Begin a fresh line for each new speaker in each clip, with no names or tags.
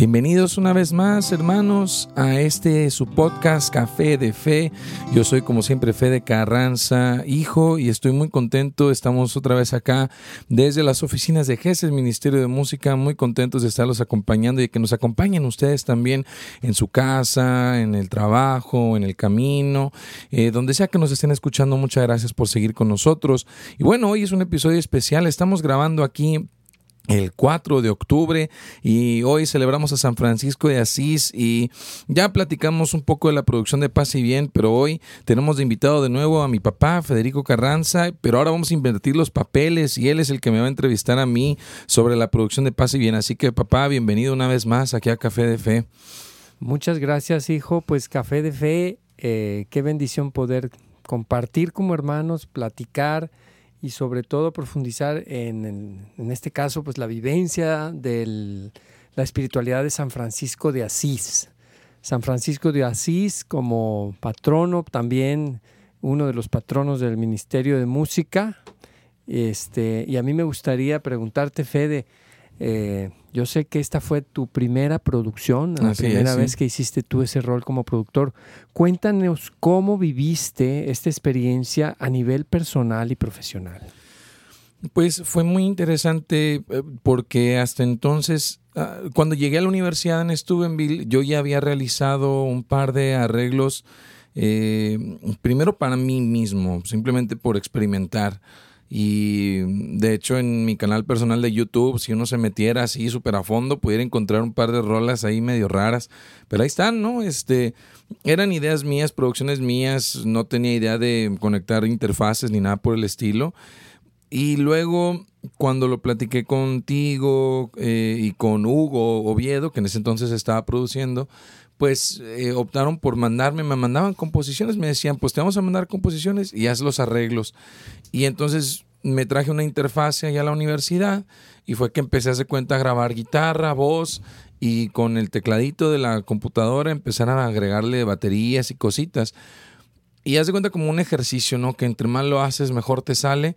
Bienvenidos una vez más, hermanos, a este su podcast Café de Fe. Yo soy como siempre Fede Carranza, hijo, y estoy muy contento. Estamos otra vez acá desde las oficinas de GESES, Ministerio de Música, muy contentos de estarlos acompañando y que nos acompañen ustedes también en su casa, en el trabajo, en el camino, eh, donde sea que nos estén escuchando. Muchas gracias por seguir con nosotros. Y bueno, hoy es un episodio especial. Estamos grabando aquí el 4 de octubre y hoy celebramos a San Francisco de Asís y ya platicamos un poco de la producción de Paz y Bien, pero hoy tenemos de invitado de nuevo a mi papá Federico Carranza, pero ahora vamos a invertir los papeles y él es el que me va a entrevistar a mí sobre la producción de Paz y Bien, así que papá, bienvenido una vez más aquí a Café de Fe.
Muchas gracias hijo, pues Café de Fe, eh, qué bendición poder compartir como hermanos, platicar y sobre todo profundizar en, en, este caso, pues la vivencia de la espiritualidad de San Francisco de Asís. San Francisco de Asís como patrono, también uno de los patronos del Ministerio de Música. Este, y a mí me gustaría preguntarte, Fede, eh, yo sé que esta fue tu primera producción, la primera vez que hiciste tú ese rol como productor. Cuéntanos cómo viviste esta experiencia a nivel personal y profesional.
Pues fue muy interesante eh, porque hasta entonces, ah, cuando llegué a la universidad en Steubenville, yo ya había realizado un par de arreglos, eh, primero para mí mismo, simplemente por experimentar. Y de hecho en mi canal personal de YouTube, si uno se metiera así súper a fondo, pudiera encontrar un par de rolas ahí medio raras. Pero ahí están, ¿no? Este, eran ideas mías, producciones mías, no tenía idea de conectar interfaces ni nada por el estilo. Y luego, cuando lo platiqué contigo eh, y con Hugo Oviedo, que en ese entonces estaba produciendo, pues eh, optaron por mandarme, me mandaban composiciones, me decían, pues te vamos a mandar composiciones y haz los arreglos. Y entonces me traje una interfase allá a la universidad y fue que empecé a hacer cuenta a grabar guitarra, voz y con el tecladito de la computadora empezar a agregarle baterías y cositas. Y haz de cuenta como un ejercicio, ¿no? Que entre más lo haces, mejor te sale.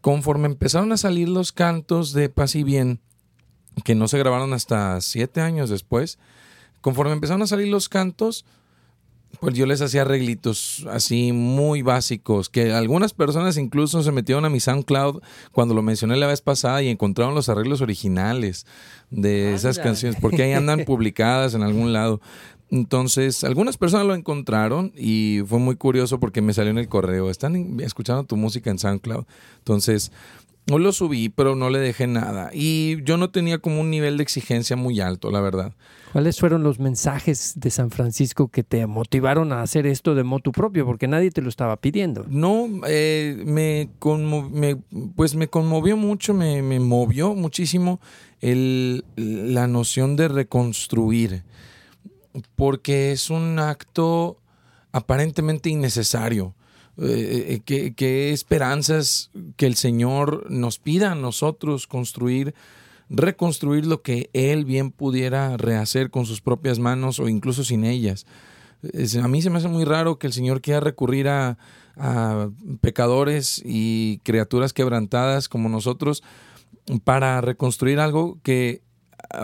Conforme empezaron a salir los cantos de Paz y Bien, que no se grabaron hasta siete años después, conforme empezaron a salir los cantos, pues yo les hacía arreglitos así muy básicos, que algunas personas incluso se metieron a mi SoundCloud cuando lo mencioné la vez pasada y encontraron los arreglos originales de esas canciones, porque ahí andan publicadas en algún lado. Entonces, algunas personas lo encontraron y fue muy curioso porque me salió en el correo, están escuchando tu música en SoundCloud. Entonces, no lo subí, pero no le dejé nada. Y yo no tenía como un nivel de exigencia muy alto, la verdad.
¿Cuáles fueron los mensajes de San Francisco que te motivaron a hacer esto de moto propio? Porque nadie te lo estaba pidiendo.
No, eh, me, pues me conmovió mucho, me, movió muchísimo el, la noción de reconstruir, porque es un acto aparentemente innecesario. Eh, eh, ¿qué, esperanzas que el Señor nos pida a nosotros construir reconstruir lo que él bien pudiera rehacer con sus propias manos o incluso sin ellas. a mí se me hace muy raro que el Señor quiera recurrir a, pecadores y criaturas quebrantadas como nosotros para reconstruir algo que,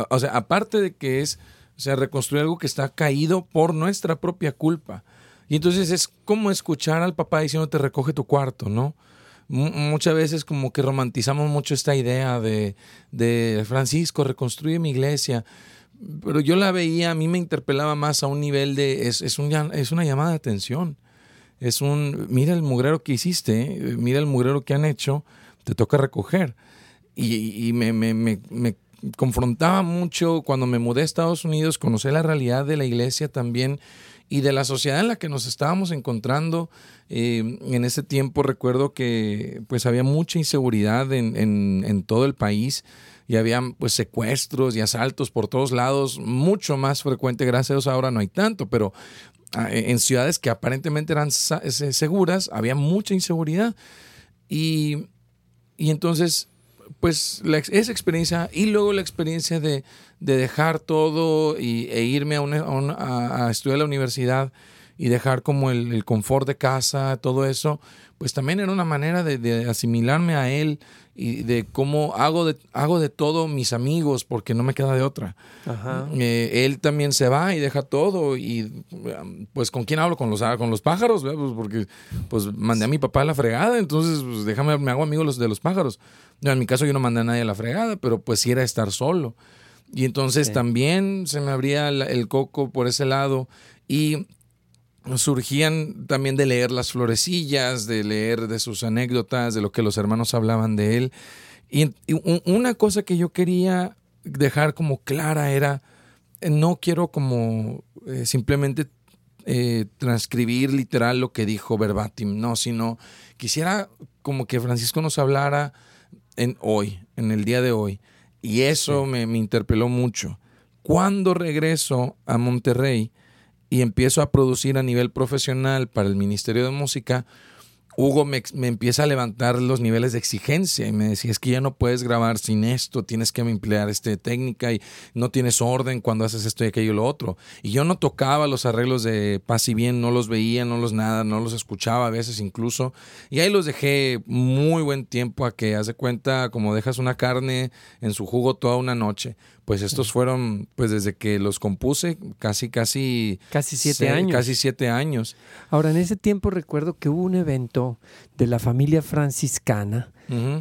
o sea, aparte de que es, o sea, reconstruir algo que está caído por nuestra propia culpa. Y entonces es como escuchar al papá diciendo te recoge tu cuarto, ¿no? muchas veces como que romantizamos mucho esta idea de, de Francisco, reconstruye mi iglesia pero yo la veía, a mí me interpelaba más a un nivel de, es, es, un, es una llamada de atención. Es un, mira el mugrero que hiciste, mira el mugrero que han hecho, te toca recoger. Y, me, me, me, me, confrontaba mucho cuando me mudé a Estados Unidos, conocer la realidad de la iglesia también y de la sociedad en la que nos estábamos encontrando. Eh, en ese tiempo recuerdo que pues había mucha inseguridad en, todo el país y había pues secuestros y asaltos por todos lados, mucho más frecuente, gracias a Dios ahora no hay tanto, pero ah, en ciudades que aparentemente eran seguras había mucha inseguridad y, y entonces pues esa experiencia y luego la experiencia de, de dejar todo y, e irme a, a, estudiar la universidad y dejar como el, el confort de casa, todo eso, pues también era una manera de asimilarme a él y de cómo hago de, hago de todo mis amigos porque no me queda de otra. Eh, él también se va y deja todo y pues con quién hablo con los con los pájaros, pues porque pues mandé a mi papá a la fregada, entonces pues, déjame me hago amigo los, de los pájaros. en mi caso yo no mandé a nadie a la fregada, pero pues sí era estar solo. Y entonces también se me abría el coco por ese lado y surgían también de leer las florecillas, de leer de sus anécdotas, de lo que los hermanos hablaban de él. Y, una cosa que yo quería dejar como clara era, eh, no quiero como eh, simplemente eh, transcribir literal lo que dijo verbatim, no, sino quisiera como que Francisco nos hablara en hoy, en el día de hoy. Y eso me, me interpeló mucho. Cuando regreso a Monterrey, y empiezo a producir a nivel profesional para el Ministerio de Música, Hugo me, empieza a levantar los niveles de exigencia y me decía, es que ya no puedes grabar sin esto, tienes que emplear esta técnica y no tienes orden cuando haces esto y aquello y lo otro. Y yo no tocaba los arreglos de paz y bien, no los veía, no los nada, no los escuchaba a veces incluso. Y ahí los dejé muy buen tiempo a que, haz de cuenta, como dejas una carne en su jugo toda una noche pues estos fueron, pues desde que los compuse, casi, casi...
Casi siete años.
Casi siete años.
Ahora, en ese tiempo recuerdo que hubo un evento de la familia franciscana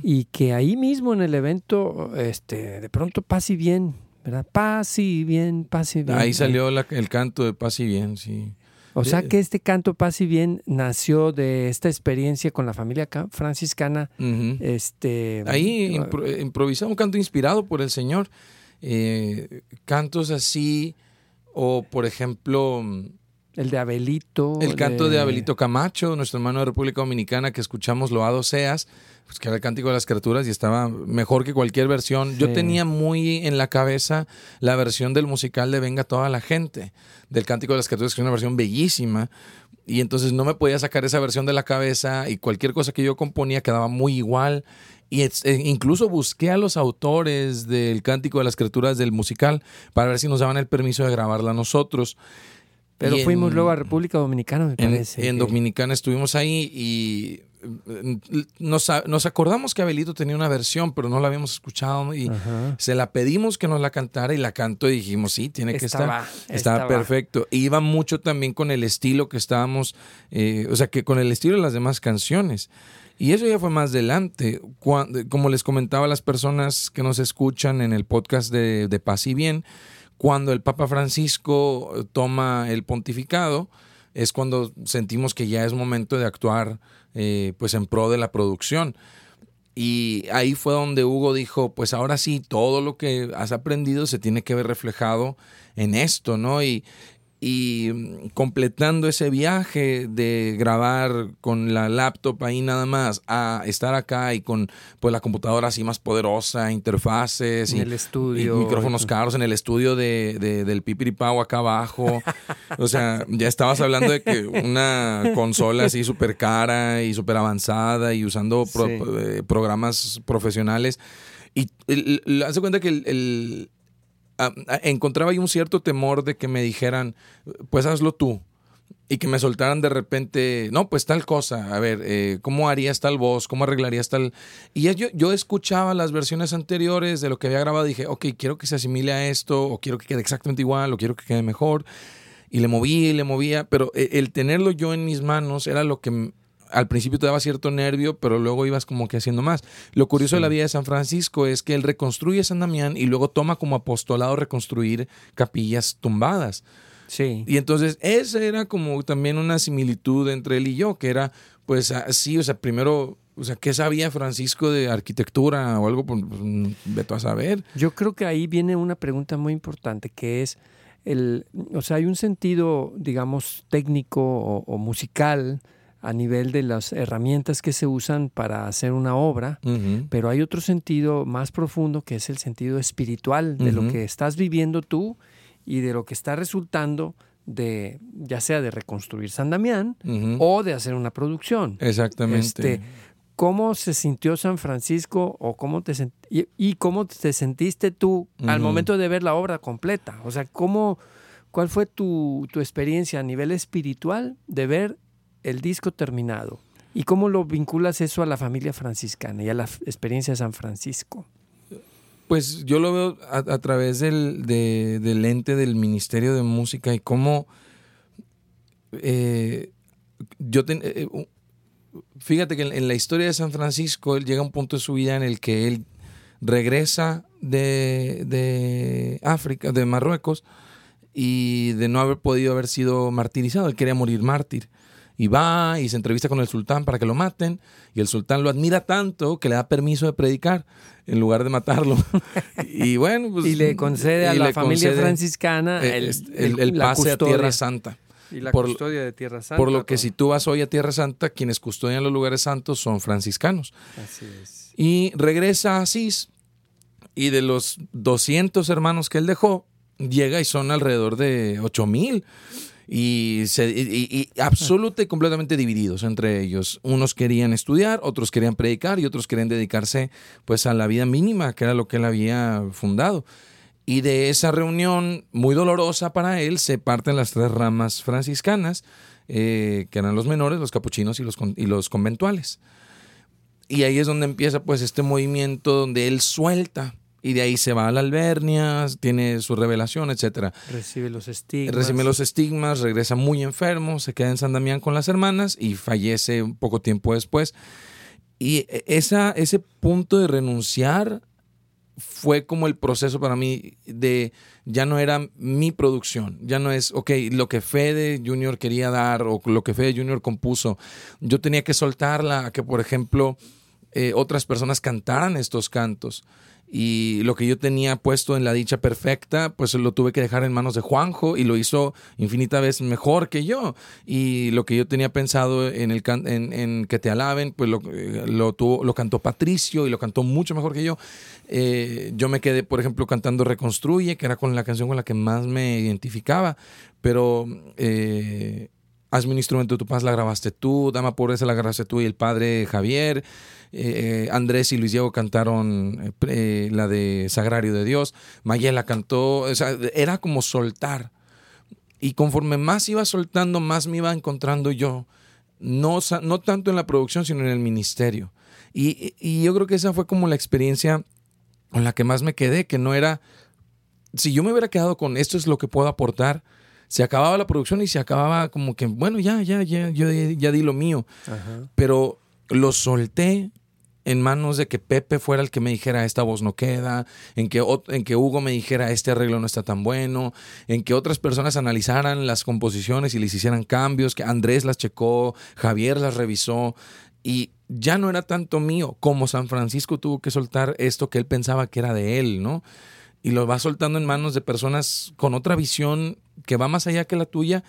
y que ahí mismo en el evento, este, de pronto paz y bien, ¿verdad? Paz y bien, paz y bien.
Ahí salió el canto de paz y bien, sí.
O sea que este canto Paz y Bien nació de esta experiencia con la familia franciscana. este,
Ahí improvisamos un canto inspirado por el Señor. Eh, cantos así, o por ejemplo...
El de Abelito.
El canto de... Abelito Camacho, nuestro hermano de República Dominicana, que escuchamos Loado Seas, pues que era el cántico de las criaturas y estaba mejor que cualquier versión. Yo tenía muy en la cabeza la versión del musical de Venga toda la gente, del cántico de las criaturas, que es una versión bellísima. Y entonces no me podía sacar esa versión de la cabeza y cualquier cosa que yo componía quedaba muy igual. Y eh, incluso busqué a los autores del Cántico de las Criaturas del musical para ver si nos daban el permiso de grabarla nosotros.
Pero fuimos luego a República Dominicana, me
parece. En, Dominicana estuvimos ahí y mm, nos, acordamos que Abelito tenía una versión, pero no la habíamos escuchado y se la pedimos que nos la cantara y la cantó y dijimos, sí, tiene que estar. Estaba, perfecto. iba mucho también con el estilo que estábamos, eh, o sea, que con el estilo de las demás canciones. Y eso ya fue más adelante. como les comentaba a las personas que nos escuchan en el podcast de, de Paz y Bien, cuando el Papa Francisco toma el pontificado, es cuando sentimos que ya es momento de actuar eh, pues en pro de la producción. Y ahí fue donde Hugo dijo, pues ahora sí, todo lo que has aprendido se tiene que ver reflejado en esto, ¿no? Y, y mm, completando ese viaje de grabar con la laptop ahí nada más a estar acá y con pues la computadora así más poderosa, interfaces
y, el estudio,
micrófonos caros en el estudio de, de del Pipiripau acá abajo. o sea, ya estabas hablando de que una consola así súper cara y súper avanzada y usando eh, programas profesionales. Y hace cuenta que el encontraba ahí un cierto temor de que me dijeran, pues hazlo tú. Y que me soltaran de repente, no, pues tal cosa, a ver, eh, ¿cómo harías tal voz? ¿Cómo arreglarías tal...? Y yo, yo escuchaba las versiones anteriores de lo que había grabado y dije, ok, quiero que se asimile a esto, o quiero que quede exactamente igual, o quiero que quede mejor. Y le movía y le movía, pero eh, el tenerlo yo en mis manos era lo que al principio te daba cierto nervio, pero luego ibas como que haciendo más. Lo curioso de la vida de San Francisco es que él reconstruye San Damián y luego toma como apostolado reconstruir capillas tumbadas.
Sí.
Y entonces esa era como también una similitud entre él y yo, que era pues así, o sea, primero o sea, ¿qué sabía Francisco de arquitectura o algo? Pues, pues a saber.
Yo creo que ahí viene una pregunta muy importante que es, el, o sea, hay un sentido, digamos, técnico o musical a nivel de las herramientas que se usan para hacer una obra, pero hay otro sentido más profundo que es el sentido espiritual de lo que estás viviendo tú y de lo que está resultando de ya sea de reconstruir San Damián o de hacer una producción.
Exactamente.
Este, ¿Cómo se sintió San Francisco o cómo te y, cómo te sentiste tú al momento de ver la obra completa? O sea, ¿cómo, ¿cuál fue tu, tu experiencia a nivel espiritual de ver el disco terminado? ¿Y cómo lo vinculas eso a la familia franciscana y a la experiencia de San Francisco?
Pues yo lo veo a, través del, del, ente del Ministerio de Música y cómo eh, yo eh, fíjate que en, la historia de San Francisco él llega a un punto de su vida en el que él regresa de, de África, de Marruecos, y de no haber podido haber sido martirizado, él quería morir mártir y va y se entrevista con el sultán para que lo maten y el sultán lo admira tanto que le da permiso de predicar en lugar de matarlo. y bueno, pues,
y le concede a la familia franciscana
el, el, pase a Tierra Santa.
Y la custodia de Tierra Santa.
Por lo que si tú vas hoy a Tierra Santa, quienes custodian los lugares santos son franciscanos.
Así es.
Y regresa a Asís y de los 200 hermanos que él dejó, llega y son alrededor de 8000 y, se, y, absoluta y completamente divididos entre ellos. Unos querían estudiar, otros querían predicar y otros querían dedicarse pues a la vida mínima, que era lo que él había fundado. Y de esa reunión muy dolorosa para él se parten las tres ramas franciscanas, eh, que eran los menores, los capuchinos y los, y los conventuales. Y ahí es donde empieza pues este movimiento donde él suelta y de ahí se va a la Albernia, tiene su revelación, etc.
Recibe los estigmas.
Recibe los estigmas, regresa muy enfermo, se queda en San Damián con las hermanas y fallece un poco tiempo después. Y e, esa, ese punto de renunciar fue como el proceso para mí de ya no era mi producción, ya no es, ok, lo que Fede Junior quería dar o lo que Fede Junior compuso, yo tenía que soltarla a que, por ejemplo, eh, otras personas cantaran estos cantos y lo que yo tenía puesto en la dicha perfecta, pues lo tuve que dejar en manos de Juanjo y lo hizo infinita vez mejor que yo. Y lo que yo tenía pensado en, el que te alaben, pues lo, tuvo, lo cantó Patricio y lo cantó mucho mejor que yo. Eh, yo me quedé, por ejemplo, cantando Reconstruye, que era con la canción con la que más me identificaba, pero... Eh, Hazme un instrumento de tu paz, la grabaste tú, Dama Pobreza la grabaste tú y el padre Javier. Eh, Andrés y Luis Diego cantaron eh, la de Sagrario de Dios, Mayela cantó, o sea, era como soltar. Y conforme más iba soltando, más me iba encontrando yo, no, no tanto en la producción, sino en el ministerio. Y, y yo creo que esa fue como la experiencia con la que más me quedé, que no era, si yo me hubiera quedado con esto es lo que puedo aportar, se acababa la producción y se acababa como que, bueno, ya, ya, ya, yo ya di lo mío. Pero lo solté en manos de que Pepe fuera el que me dijera esta voz no queda, en que, en que Hugo me dijera este arreglo no está tan bueno, en que otras personas analizaran las composiciones y les hicieran cambios, que Andrés las checó, Javier las revisó y ya no era tanto mío como San Francisco tuvo que soltar esto que él pensaba que era de él, ¿no? Y lo va soltando en manos de personas con otra visión que va más allá que la tuya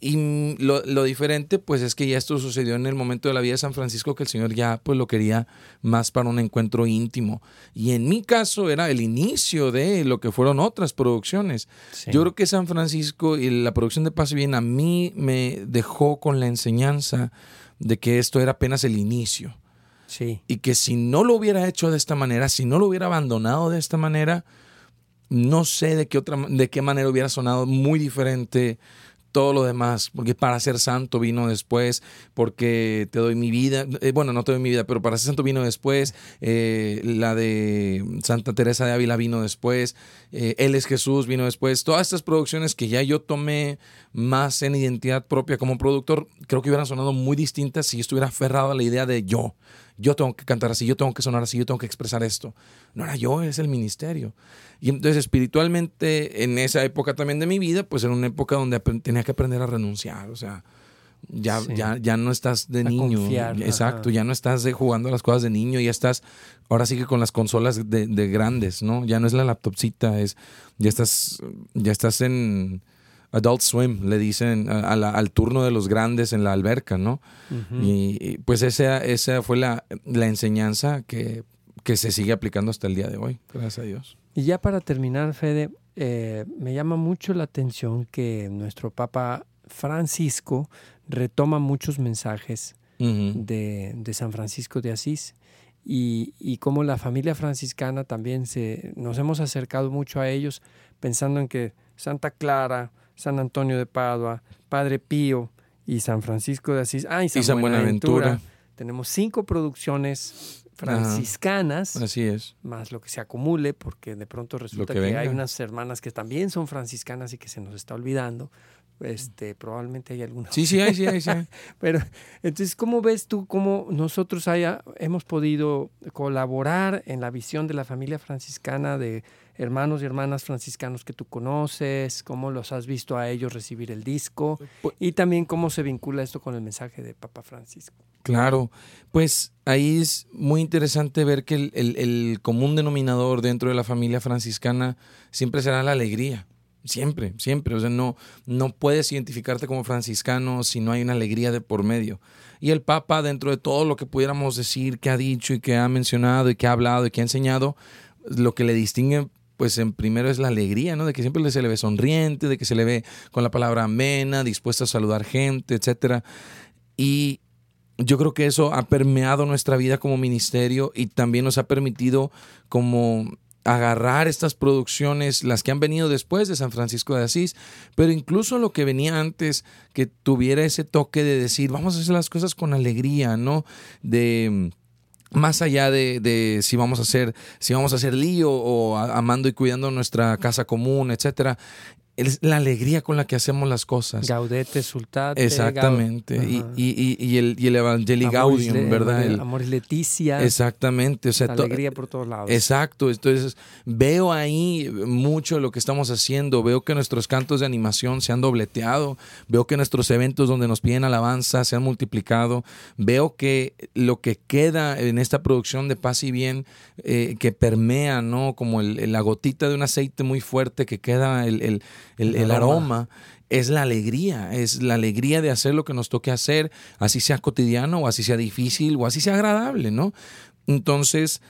y lo, lo, diferente, pues es que ya esto sucedió en el momento de la vida de San Francisco, que el Señor ya pues lo quería más para un encuentro íntimo. Y en mi caso era el inicio de lo que fueron otras producciones. Yo creo que San Francisco y la producción de Paz y Bien a mí me dejó con la enseñanza de que esto era apenas el inicio.
Sí.
Y que si no lo hubiera hecho de esta manera, si no lo hubiera abandonado de esta manera, no sé de qué otra de qué manera hubiera sonado muy diferente todo lo demás, porque para ser santo vino después, porque te doy mi vida, eh, bueno, no te doy mi vida, pero para ser santo vino después, eh, la de Santa Teresa de Ávila vino después, eh, Él es Jesús vino después, todas estas producciones que ya yo tomé más en identidad propia como productor, creo que hubieran sonado muy distintas si yo estuviera aferrado a la idea de yo, yo tengo que cantar así, yo tengo que sonar así, yo tengo que expresar esto. No era yo, es el ministerio. Y entonces espiritualmente, en esa época también de mi vida, pues era una época donde tenía que aprender a renunciar, o sea, ya, ya, ya no estás de niño. exacto, ya no estás de jugando a las cosas de niño, ya estás, ahora sí que con las consolas de, de grandes, ¿no? Ya no es la laptopcita, es, ya estás, ya estás en Adult Swim, le dicen al turno de los grandes en la alberca, ¿no? y, pues esa, esa fue la, la enseñanza que, que, se sigue aplicando hasta el día de hoy, gracias a Dios.
Y ya para terminar, Fede, eh, me llama mucho la atención que nuestro Papa Francisco retoma muchos mensajes de, de, San Francisco de Asís y, y como la familia franciscana también se, nos hemos acercado mucho a ellos pensando en que Santa Clara, San Antonio de Padua, Padre Pío y San Francisco de Asís. Ah, y San, Buenaventura. Tenemos cinco producciones franciscanas.
así es.
Más lo que se acumule, porque de pronto resulta que, hay unas hermanas que también son franciscanas y que se nos está olvidando. Este, probablemente hay algunas.
Sí, sí hay, sí hay, sí
Pero, entonces, ¿cómo ves tú cómo nosotros haya, hemos podido colaborar en la visión de la familia franciscana de hermanos y hermanas franciscanos que tú conoces, cómo los has visto a ellos recibir el disco pues y también cómo se vincula esto con el mensaje de Papa Francisco.
Claro, pues ahí es muy interesante ver que el, común denominador dentro de la familia franciscana siempre será la alegría. Siempre, siempre. O sea, no, no puedes identificarte como franciscano si no hay una alegría de por medio. Y el Papa, dentro de todo lo que pudiéramos decir, que ha dicho y que ha mencionado y que ha hablado y que ha enseñado, lo que le distingue pues en primero es la alegría, ¿no? De que siempre se le ve sonriente, de que se le ve con la palabra amena, dispuesto a saludar gente, etcétera. Y yo creo que eso ha permeado nuestra vida como ministerio y también nos ha permitido como agarrar estas producciones, las que han venido después de San Francisco de Asís, pero incluso lo que venía antes, que tuviera ese toque de decir, vamos a hacer las cosas con alegría, ¿no? De más allá de, si vamos a hacer, si vamos a hacer lío o amando y cuidando nuestra casa común, etcétera, es la alegría con la que hacemos las cosas.
Gaudete, sultate.
Exactamente. y, y, y, el, y el Evangelii Gaudium, ¿verdad? El,
amor Leticia.
Exactamente. O sea,
alegría por todos lados.
Exacto. Entonces, veo ahí mucho de lo que estamos haciendo. Veo que nuestros cantos de animación se han dobleteado. Veo que nuestros eventos donde nos piden alabanza se han multiplicado. Veo que lo que queda en esta producción de Paz y Bien, eh, que permea, ¿no? Como la gotita de un aceite muy fuerte que queda el el, aroma. es la alegría, es la alegría de hacer lo que nos toque hacer, así sea cotidiano o así sea difícil o así sea agradable, ¿no? Entonces,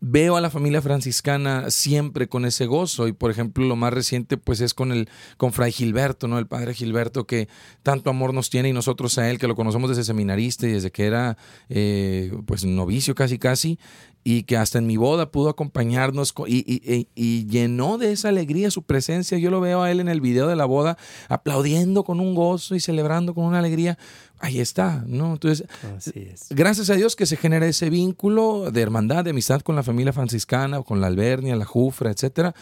veo a la familia franciscana siempre con ese gozo y por ejemplo lo más reciente pues es con el con Fray Gilberto, ¿no? El padre Gilberto que tanto amor nos tiene y nosotros a él que lo conocemos desde seminarista y desde que era eh, pues novicio casi casi y que hasta en mi boda pudo acompañarnos y, y, llenó de esa alegría su presencia. Yo lo veo a él en el video de la boda aplaudiendo con un gozo y celebrando con una alegría. Ahí está, ¿no? Entonces, gracias a Dios que se genera ese vínculo de hermandad, de amistad con la familia franciscana, con la Albernia, la Jufra, etcétera.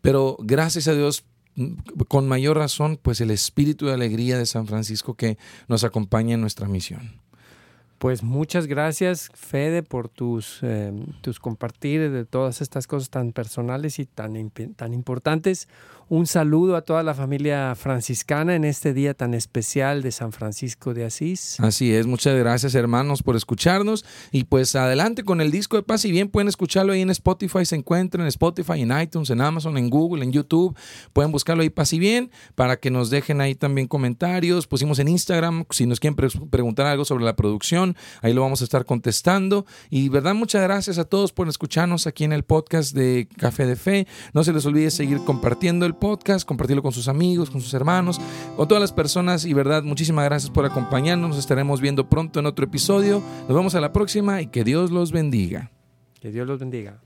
Pero gracias a Dios con mayor razón, pues el espíritu de alegría de San Francisco que nos acompaña en nuestra misión.
Pues muchas gracias, Fede, por tus, eh, tus compartir de todas estas cosas tan personales y tan, tan importantes. Un saludo a toda la familia franciscana en este día tan especial de San Francisco de Asís.
Así es, muchas gracias hermanos por escucharnos. Y pues adelante con el disco de paz. Y bien pueden escucharlo ahí en Spotify, se encuentra en Spotify, en iTunes, en Amazon, en Google, en YouTube, pueden buscarlo ahí paz y bien para que nos dejen ahí también comentarios, pusimos en Instagram si nos quieren preguntar algo sobre la producción, ahí lo vamos a estar contestando. Y verdad muchas gracias a todos por escucharnos aquí en el podcast de Café de Fe, no se les olvide seguir compartiendo el podcast, compartirlo con sus amigos, con sus hermanos, con todas las personas. Y verdad, muchísimas gracias por acompañarnos. Nos estaremos viendo pronto en otro episodio. Nos vemos a la próxima y que Dios los bendiga.
Que Dios los bendiga.